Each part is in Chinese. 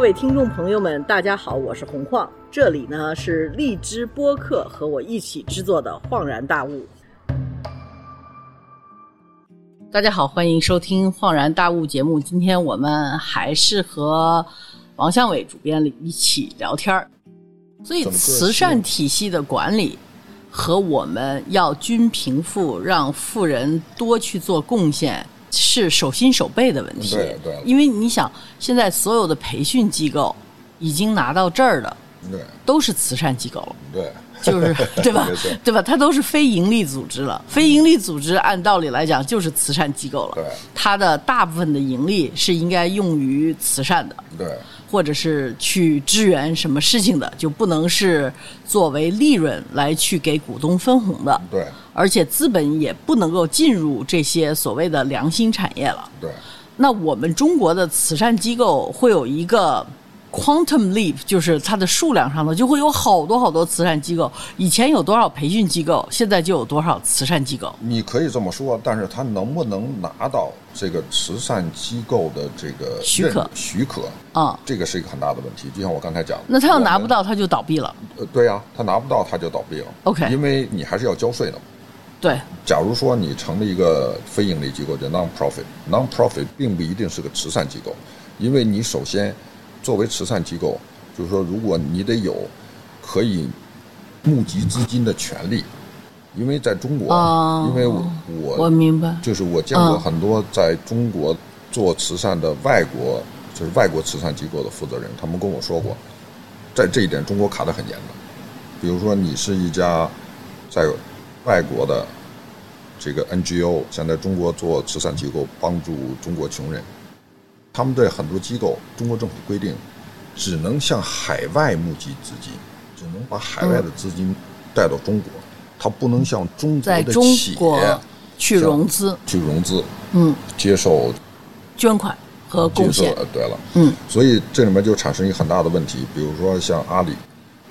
各位听众朋友们，大家好，我是洪晃，这里呢是荔枝播客和我一起制作的《恍然大悟》。大家好，欢迎收听《恍然大悟》节目。今天我们还是和王向伟主编里一起聊天儿。所以，慈善体系的管理和我们要均贫富，让富人多去做贡献。是手心手背的问题，对对，因为你想，现在所有的培训机构已经拿到这儿的，对，都是慈善机构了，对，就是 对吧？对吧？它都是非盈利组织了，非盈利组织按道理来讲就是慈善机构了，对，它的大部分的盈利是应该用于慈善的，对。或者是去支援什么事情的，就不能是作为利润来去给股东分红的。对，而且资本也不能够进入这些所谓的良心产业了。对，那我们中国的慈善机构会有一个。Quantum leap 就是它的数量上呢就会有好多好多慈善机构，以前有多少培训机构，现在就有多少慈善机构。你可以这么说，但是它能不能拿到这个慈善机构的这个许可？许可啊，这个是一个很大的问题。就像我刚才讲的，那他要拿不到，他就倒闭了。呃，对呀，他拿不到他就倒闭了。OK，因为你还是要交税的。对。假如说你成立一个非盈利机构叫 non-profit，non-profit 并不一定是个慈善机构，因为你首先作为慈善机构。就是说，如果你得有可以募集资金的权利，因为在中国，因为我我我明白，就是我见过很多在中国做慈善的外国，就是外国慈善机构的负责人，他们跟我说过，在这一点中国卡得很严的。比如说，你是一家在外国的这个 NGO，想在中国做慈善机构，帮助中国穷人，他们对很多机构，中国政府规定。只能向海外募集资金，只能把海外的资金带到中国，他不能向中国的企业去融资，去融资，嗯，接受捐款和贡献。对了，嗯，所以这里面就产生一个很大的问题，比如说像阿里，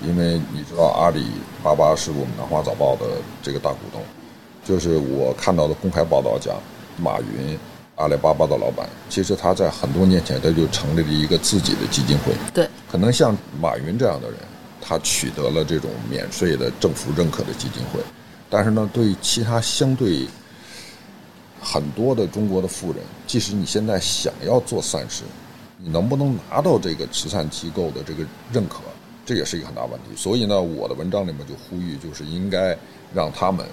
因为你知道阿里巴巴是我们南华早报的这个大股东，就是我看到的公开报道讲，马云。阿里巴巴的老板，其实他在很多年前他就成立了一个自己的基金会。对，可能像马云这样的人，他取得了这种免税的政府认可的基金会，但是呢，对其他相对很多的中国的富人，即使你现在想要做善事，你能不能拿到这个慈善机构的这个认可，这也是一个很大问题。所以呢，我的文章里面就呼吁，就是应该让他们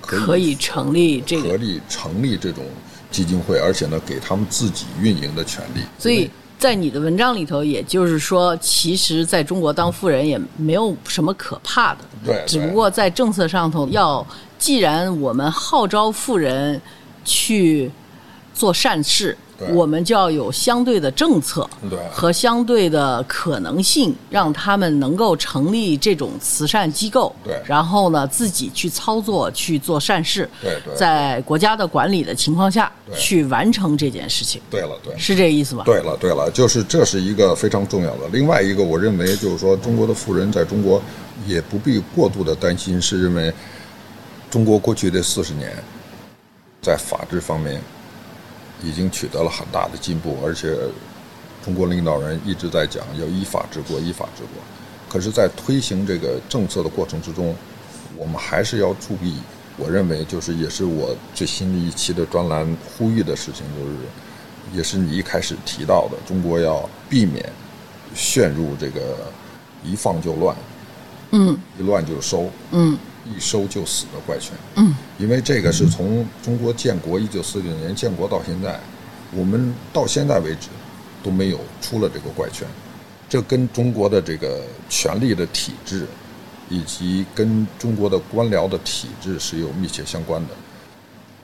可以成立这个，可以成立这种。基金会，而且呢，给他们自己运营的权利。所以在你的文章里头，也就是说，其实在中国当富人也没有什么可怕的。对。只不过在政策上头，要既然我们号召富人去做善事。我们就要有相对的政策和相对的可能性，让他们能够成立这种慈善机构。对，然后呢，自己去操作去做善事。对对，在国家的管理的情况下去完成这件事情。对了，对，是这意思吧？对了，对了，就是这是一个非常重要的。另外一个，我认为就是说，中国的富人在中国也不必过度的担心，是认为中国过去的四十年在法治方面。已经取得了很大的进步，而且中国领导人一直在讲要依法治国，依法治国。可是，在推行这个政策的过程之中，我们还是要注意。我认为，就是也是我最新的一期的专栏呼吁的事情，就是也是你一开始提到的，中国要避免陷入这个一放就乱，嗯，一乱就收，嗯。一收就死的怪圈，嗯，因为这个是从中国建国一九四九年建国到现在，我们到现在为止都没有出了这个怪圈，这跟中国的这个权力的体制，以及跟中国的官僚的体制是有密切相关的。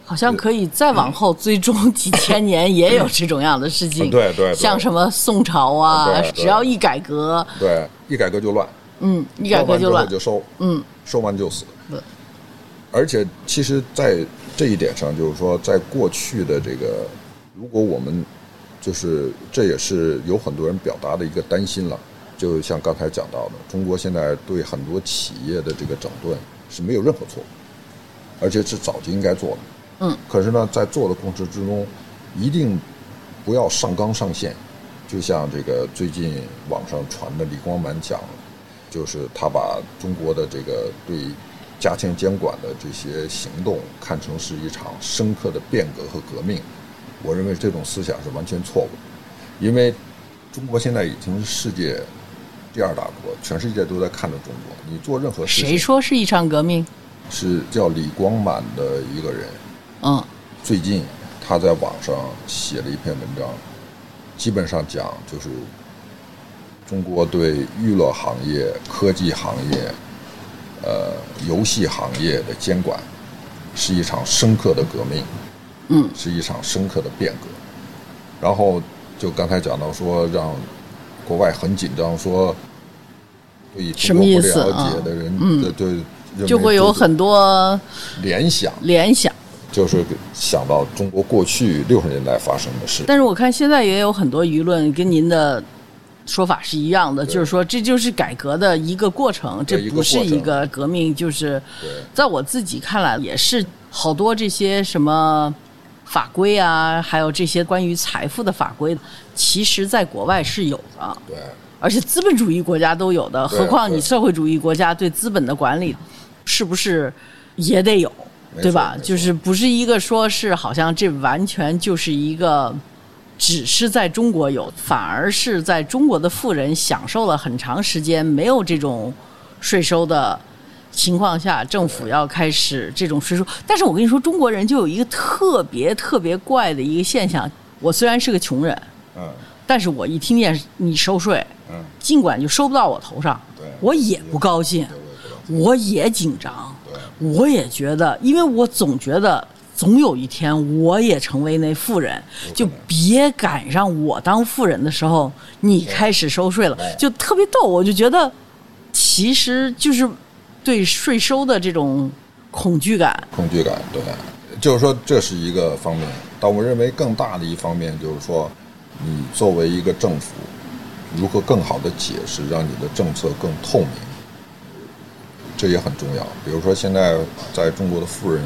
好像可以再往后追踪几千年，也有这种样的事情。对对，像什么宋朝啊，只要一改革，对，一改革就乱。嗯，一改革就乱，就收，嗯，收完就死。对而且，其实，在这一点上，就是说，在过去的这个，如果我们就是这也是有很多人表达的一个担心了，就像刚才讲到的，中国现在对很多企业的这个整顿是没有任何错误，而且是早就应该做的。嗯。可是呢，在做的过程之中，一定不要上纲上线，就像这个最近网上传的李光满讲，就是他把中国的这个对加强监管的这些行动看成是一场深刻的变革和革命。我认为这种思想是完全错误的，因为中国现在已经是世界第二大国，全世界都在看着中国。你做任何事情，谁说是一场革命？是叫李光满的一个人。嗯，最近他在网上写了一篇文章，基本上讲就是中国对娱乐行业、科技行业、呃游戏行业的监管是一场深刻的革命。嗯，是一场深刻的变革。然后就刚才讲到说，让国外很紧张，说对什么意思了解的人，嗯，对，就会有很多联想，联想就是想到中国过去六十年代发生的事。但是我看现在也有很多舆论跟您的说法是一样的，就是说这就是改革的一个过程，这不是一个革命。就是在我自己看来，也是好多这些什么。法规啊，还有这些关于财富的法规，其实在国外是有的。对，而且资本主义国家都有的，何况你社会主义国家对资本的管理，是不是也得有？对吧？就是不是一个说是好像这完全就是一个，只是在中国有，反而是在中国的富人享受了很长时间没有这种税收的。情况下，政府要开始这种税收，但是我跟你说，中国人就有一个特别特别怪的一个现象。我虽然是个穷人，嗯，但是我一听见你收税，嗯，尽管就收不到我头上，对，我也不高兴，我也紧张，对，我也觉得，因为我总觉得总有一天我也成为那富人，就别赶上我当富人的时候，你开始收税了，就特别逗。我就觉得，其实就是。对税收的这种恐惧感，恐惧感，对，就是说这是一个方面。但我认为更大的一方面就是说，你作为一个政府，如何更好的解释，让你的政策更透明，这也很重要。比如说，现在在中国的富人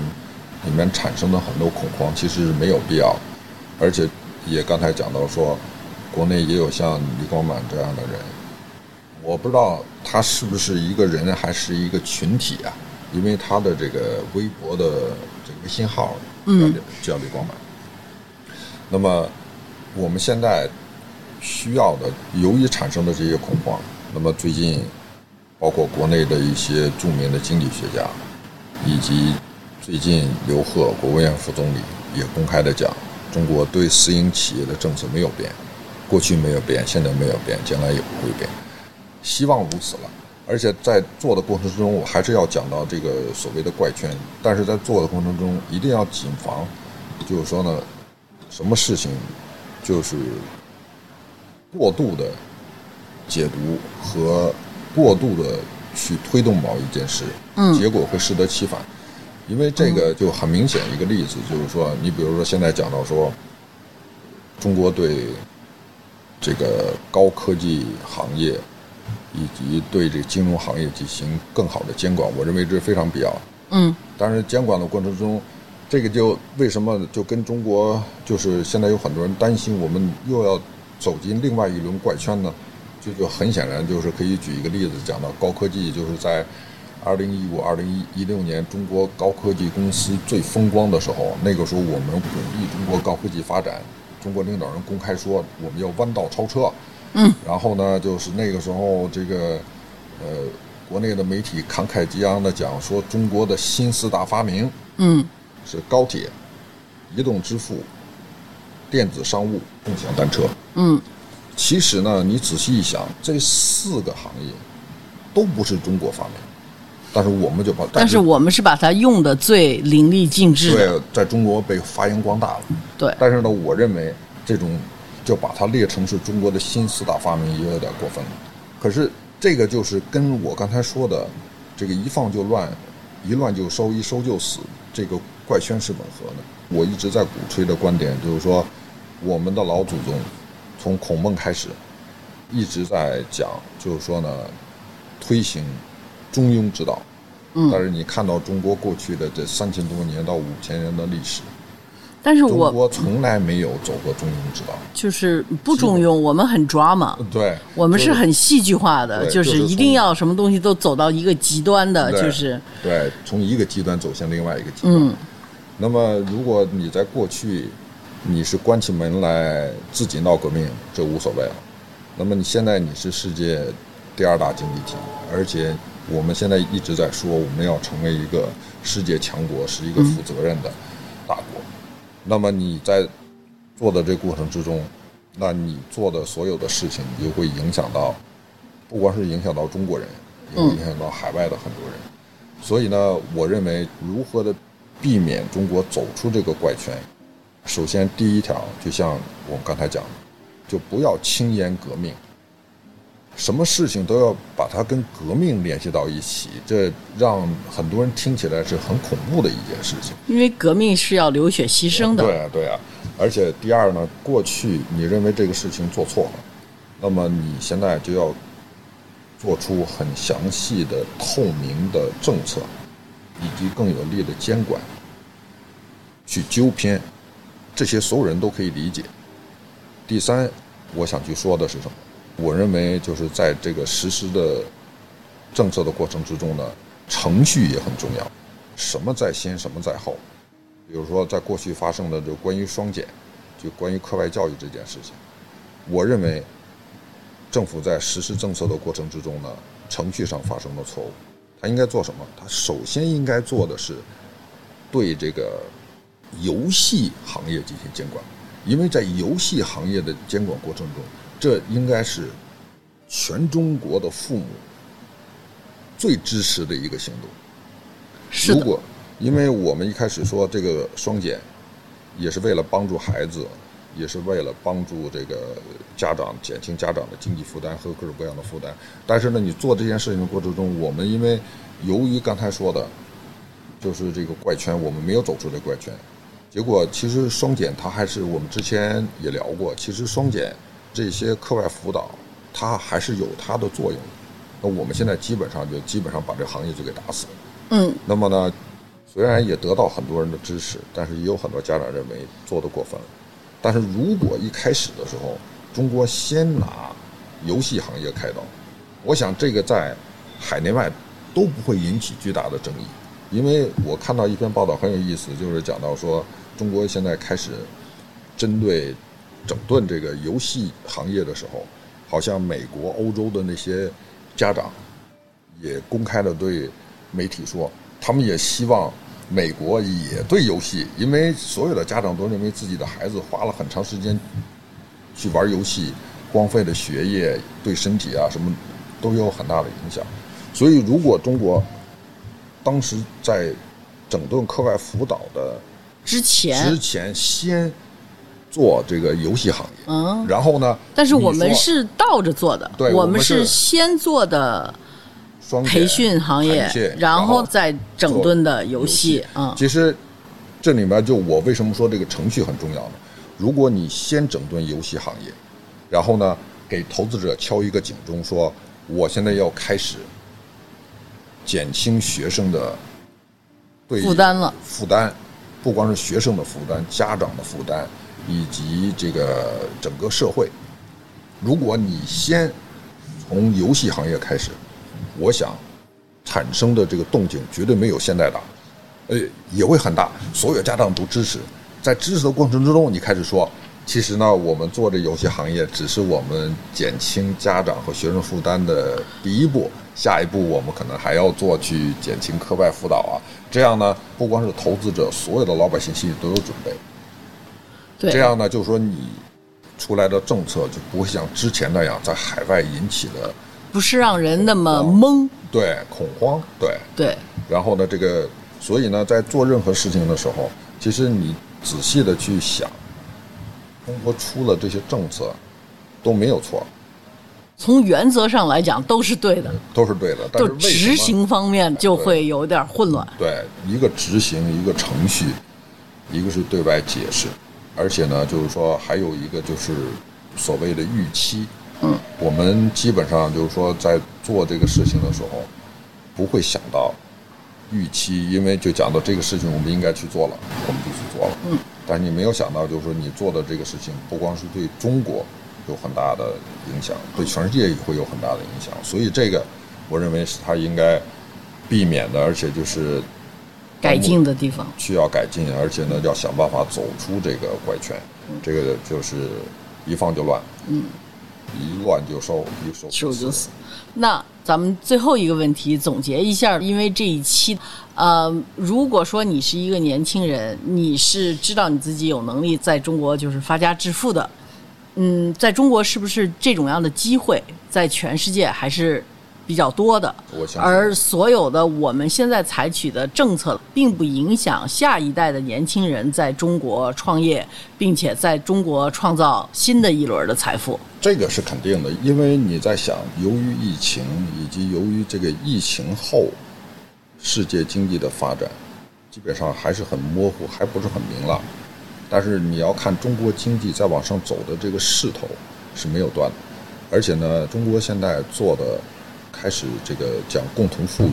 里面产生的很多恐慌，其实是没有必要。而且也刚才讲到说，国内也有像李光满这样的人。我不知道他是不是一个人还是一个群体啊？因为他的这个微博的这个微信号叫叫李光满。那么我们现在需要的，由于产生的这些恐慌，那么最近包括国内的一些著名的经济学家，以及最近刘鹤国务院副总理也公开的讲，中国对私营企业的政策没有变，过去没有变，现在没有变，将来也不会变。希望如此了，而且在做的过程中，我还是要讲到这个所谓的怪圈。但是在做的过程中，一定要谨防，就是说呢，什么事情就是过度的解读和过度的去推动某一件事，嗯，结果会适得其反。因为这个就很明显一个例子，就是说，你比如说现在讲到说，中国对这个高科技行业。以及对这个金融行业进行更好的监管，我认为这是非常必要。嗯，但是监管的过程中，这个就为什么就跟中国就是现在有很多人担心，我们又要走进另外一轮怪圈呢？这就很显然就是可以举一个例子，讲到高科技，就是在二零一五、二零一一六年，中国高科技公司最风光的时候，那个时候我们鼓励中国高科技发展，中国领导人公开说我们要弯道超车。嗯，然后呢，就是那个时候，这个，呃，国内的媒体慷慨激昂的讲说，中国的新四大发明，嗯，是高铁、移动支付、电子商务、共享单车。嗯，其实呢，你仔细一想，这四个行业都不是中国发明，但是我们就把，但是我们是把它用的最淋漓尽致，对，在中国被发扬光大了。对，但是呢，我认为这种。就把它列成是中国的新四大发明，也有点过分了。可是这个就是跟我刚才说的这个一放就乱，一乱就收，一收就死，这个怪圈是吻合的。我一直在鼓吹的观点就是说，我们的老祖宗从孔孟开始一直在讲，就是说呢，推行中庸之道。嗯。但是你看到中国过去的这三千多年到五千年的历史，但是我中国从来没有走过中庸之道，就是不中庸，我们很抓嘛。对，我们是很戏剧化的，就是一定要什么东西都走到一个极端的，就是对，从一个极端走向另外一个极端。嗯那么，如果你在过去你是关起门来自己闹革命，这无所谓了。那么你现在你是世界第二大经济体，而且我们现在一直在说我们要成为一个世界强国，是一个负责任的大国。那么你在做的这过程之中，那你做的所有的事情，你就会影响到，不光是影响到中国人，也会影响到海外的很多人。所以呢，我认为如何的避免中国走出这个怪圈，首先第一条，就像我们刚才讲的，就不要轻言革命。什么事情都要把它跟革命联系到一起，这让很多人听起来是很恐怖的一件事情。因为革命是要流血牺牲的。对啊，对啊。而且第二呢，过去你认为这个事情做错了，那么你现在就要做出很详细的、透明的政策，以及更有力的监管，去纠偏，这些所有人都可以理解。第三，我想去说的是什么？我认为就是在这个实施的政策的过程之中呢，程序也很重要，什么在先，什么在后。比如说，在过去发生的就关于双减，就关于课外教育这件事情，我认为政府在实施政策的过程之中呢，程序上发生了错误。他应该做什么？他首先应该做的是对这个游戏行业进行监管，因为在游戏行业的监管过程中，这应该是全中国的父母最支持的一个行动。是的，如果因为我们一开始说这个双减，也是为了帮助孩子，也是为了帮助这个家长减轻家长的经济负担和各种各样的负担。但是呢，你做这件事情的过程中，我们因为由于刚才说的，就是这个怪圈，我们没有走出这怪圈。结果其实双减它还是我们之前也聊过，其实双减这些课外辅导它还是有它的作用的。那我们现在基本上就基本上把这个行业就给打死了。嗯，那么呢，虽然也得到很多人的支持，但是也有很多家长认为做得过分了。但是如果一开始的时候，中国先拿游戏行业开刀，我想这个在海内外都不会引起巨大的争议。因为我看到一篇报道很有意思，就是讲到说中国现在开始针对整顿这个游戏行业的时候，好像美国、欧洲的那些家长也公开的对媒体说，他们也希望美国也对游戏，因为所有的家长都认为自己的孩子花了很长时间去玩游戏，荒废了学业，对身体啊什么都有很大的影响。所以，如果中国当时在整顿课外辅导的之前之，前，先做这个游戏行业，嗯，然后呢，但是我们是倒着做的，我对我们是是先做的双培训行业然然后再整顿的游游戏，嗯，其实这里面就我为什么说这个程序很重要呢？如果你先整顿游戏行业，然后呢给投资者敲一个警钟，说我现在要开始减轻学生的对负担了，负担，不光是学生的负担，家长的负担，以及这个整个社会。如果你先从游戏行业开始，我想产生的这个动静绝对没有现在大，呃，也会很大。所有家长都支持，在支持的过程之中，你开始说，其实呢，我们做这游戏行业只是我们减轻家长和学生负担的第一步，下一步我们可能还要做去减轻课外辅导啊。这样呢，不光是投资者，所有的老百姓心里都有准备。对，这样呢，就是说你出来的政策就不会像之前那样在海外引起的不是让人那么懵，对恐慌，对。对，然后呢，这个所以呢，在做任何事情的时候，其实你仔细的去想，中国出了这些政策都没有错，从原则上来讲都是对的，都是对的。但是执行方面就会有点混乱。对一个执行一个程序，一个是对外解释，而且呢，就是说还有一个就是所谓的预期。嗯，我们基本上就是说在做这个事情的时候，不会想到预期，因为就讲到这个事情我们应该去做了，我们就去做了。嗯，但你没有想到，就是说你做的这个事情不光是对中国有很大的影响，对全世界也会有很大的影响。所以这个我认为是他应该避免的，而且就是改进的地方。需要改进，而且呢要想办法走出这个怪圈。这个就是一放就乱，嗯，一乱就收，一收收就死。那咱们最后一个问题总结一下，因为这一期，呃，如果说你是一个年轻人，你是知道你自己有能力在中国就是发家致富的，嗯，在中国是不是这种样的机会，在全世界还是？比较多的，而所有的我们现在采取的政策，并不影响下一代的年轻人在中国创业，并且在中国创造新的一轮的财富。这个是肯定的，因为你在想，由于疫情以及由于这个疫情后世界经济的发展，基本上还是很模糊，还不是很明朗。但是你要看中国经济在往上走的这个势头是没有断的，而且呢，中国现在做的。开始这个讲共同富裕，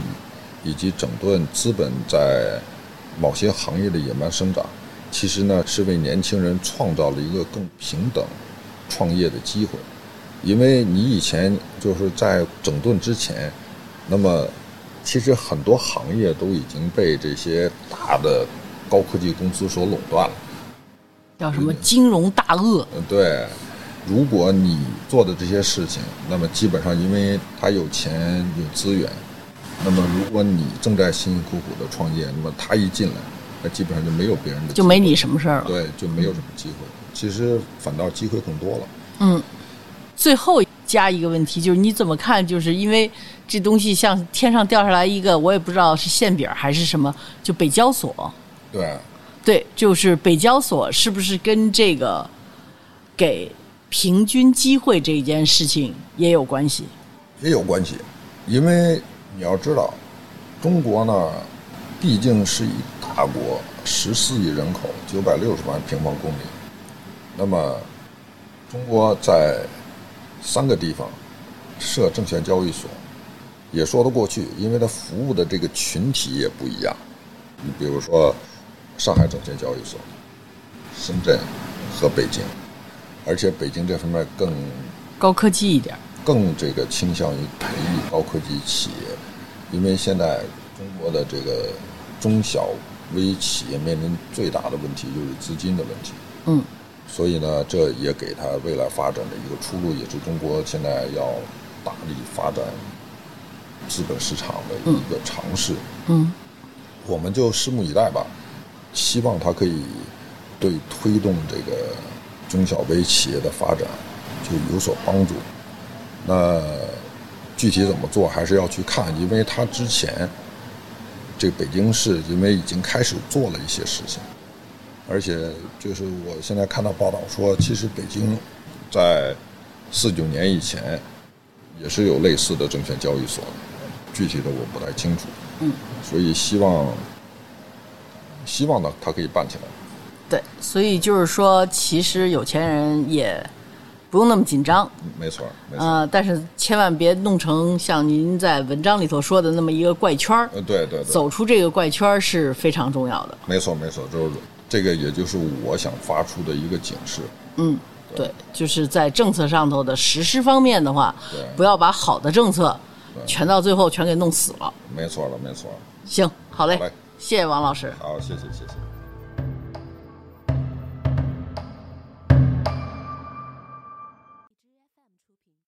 以及整顿资本在某些行业的野蛮生长，其实呢是为年轻人创造了一个更平等创业的机会。因为你以前就是在整顿之前，那么其实很多行业都已经被这些大的高科技公司所垄断了，叫什么金融大鳄？嗯，对。如果你做的这些事情，那么基本上因为他有钱有资源，那么如果你正在辛辛苦苦的创业，那么他一进来，那基本上就没有别人的，就没你什么事儿了。对，就没有什么机会。其实反倒机会更多了。嗯，最后加一个问题，就是你怎么看？就是因为这东西像天上掉下来一个，我也不知道是馅饼还是什么，就北交所。对。对，就是北交所是不是跟这个给？平均机会这件事情也有关系，也有关系，因为你要知道，中国呢，毕竟是一大国，十四亿人口，九百六十万平方公里，那么中国在三个地方设证券交易所，也说得过去，因为它服务的这个群体也不一样。你比如说，上海证券交易所、深圳和北京。而且北京这方面更高科技一点，更这个倾向于培育高科技企业，因为现在中国的这个中小微企业面临最大的问题就是资金的问题。嗯，所以呢，这也给他未来发展的一个出路，也是中国现在要大力发展资本市场的一个尝试。嗯，我们就拭目以待吧，希望它可以对推动这个。中小微企业的发展就有所帮助。那具体怎么做，还是要去看，因为他之前这北京市因为已经开始做了一些事情，而且就是我现在看到报道说，其实北京在四九年以前也是有类似的证券交易所，具体的我不太清楚。嗯，所以希望希望呢，它可以办起来。对，所以就是说，其实有钱人也不用那么紧张。没错，没错。呃但是千万别弄成像您在文章里头说的那么一个怪圈儿。对对。走出这个怪圈儿是非常重要的。没错没错，就是这个，也就是我想发出的一个警示。嗯，对，就是在政策上头的实施方面的话，不要把好的政策全到最后全给弄死了。没错了，没错。行，好嘞，谢谢王老师。好，谢谢，谢谢。